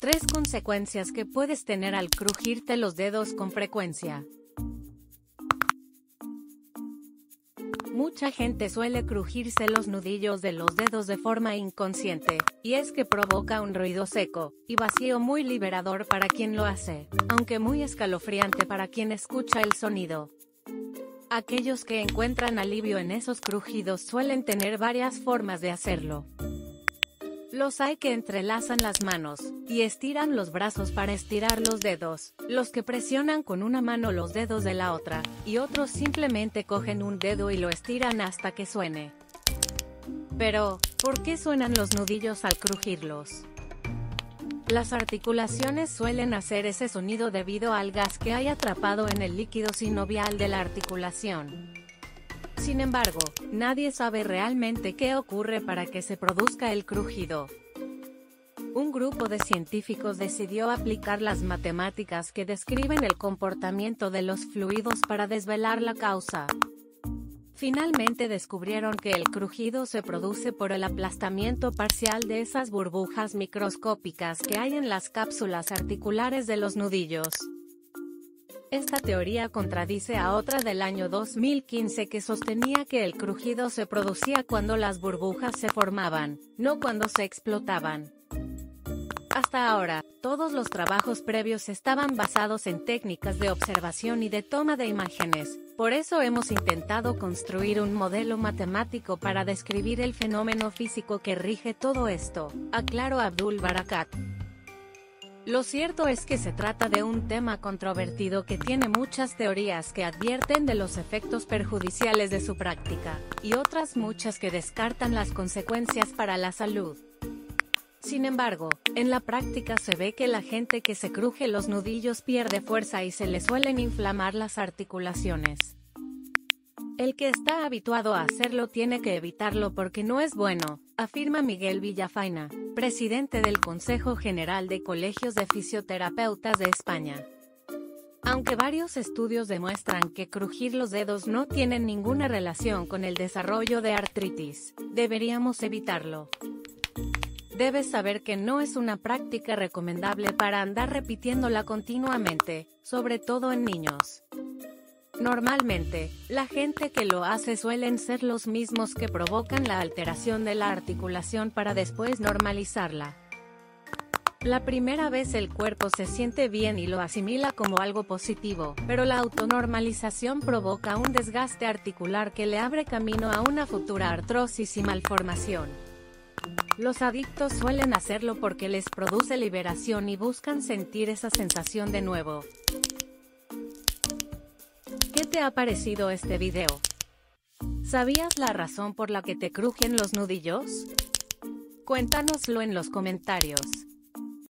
Tres consecuencias que puedes tener al crujirte los dedos con frecuencia. Mucha gente suele crujirse los nudillos de los dedos de forma inconsciente, y es que provoca un ruido seco y vacío muy liberador para quien lo hace, aunque muy escalofriante para quien escucha el sonido. Aquellos que encuentran alivio en esos crujidos suelen tener varias formas de hacerlo. Los hay que entrelazan las manos y estiran los brazos para estirar los dedos, los que presionan con una mano los dedos de la otra, y otros simplemente cogen un dedo y lo estiran hasta que suene. Pero, ¿por qué suenan los nudillos al crujirlos? Las articulaciones suelen hacer ese sonido debido al gas que hay atrapado en el líquido sinovial de la articulación. Sin embargo, nadie sabe realmente qué ocurre para que se produzca el crujido. Un grupo de científicos decidió aplicar las matemáticas que describen el comportamiento de los fluidos para desvelar la causa. Finalmente descubrieron que el crujido se produce por el aplastamiento parcial de esas burbujas microscópicas que hay en las cápsulas articulares de los nudillos. Esta teoría contradice a otra del año 2015 que sostenía que el crujido se producía cuando las burbujas se formaban, no cuando se explotaban. Hasta ahora, todos los trabajos previos estaban basados en técnicas de observación y de toma de imágenes, por eso hemos intentado construir un modelo matemático para describir el fenómeno físico que rige todo esto, aclaró Abdul Barakat. Lo cierto es que se trata de un tema controvertido que tiene muchas teorías que advierten de los efectos perjudiciales de su práctica, y otras muchas que descartan las consecuencias para la salud. Sin embargo, en la práctica se ve que la gente que se cruje los nudillos pierde fuerza y se le suelen inflamar las articulaciones. El que está habituado a hacerlo tiene que evitarlo porque no es bueno, afirma Miguel Villafaina, presidente del Consejo General de Colegios de Fisioterapeutas de España. Aunque varios estudios demuestran que crujir los dedos no tienen ninguna relación con el desarrollo de artritis, deberíamos evitarlo. Debes saber que no es una práctica recomendable para andar repitiéndola continuamente, sobre todo en niños. Normalmente, la gente que lo hace suelen ser los mismos que provocan la alteración de la articulación para después normalizarla. La primera vez el cuerpo se siente bien y lo asimila como algo positivo, pero la autonormalización provoca un desgaste articular que le abre camino a una futura artrosis y malformación. Los adictos suelen hacerlo porque les produce liberación y buscan sentir esa sensación de nuevo. ¿Qué te ha parecido este video? ¿Sabías la razón por la que te crujen los nudillos? Cuéntanoslo en los comentarios.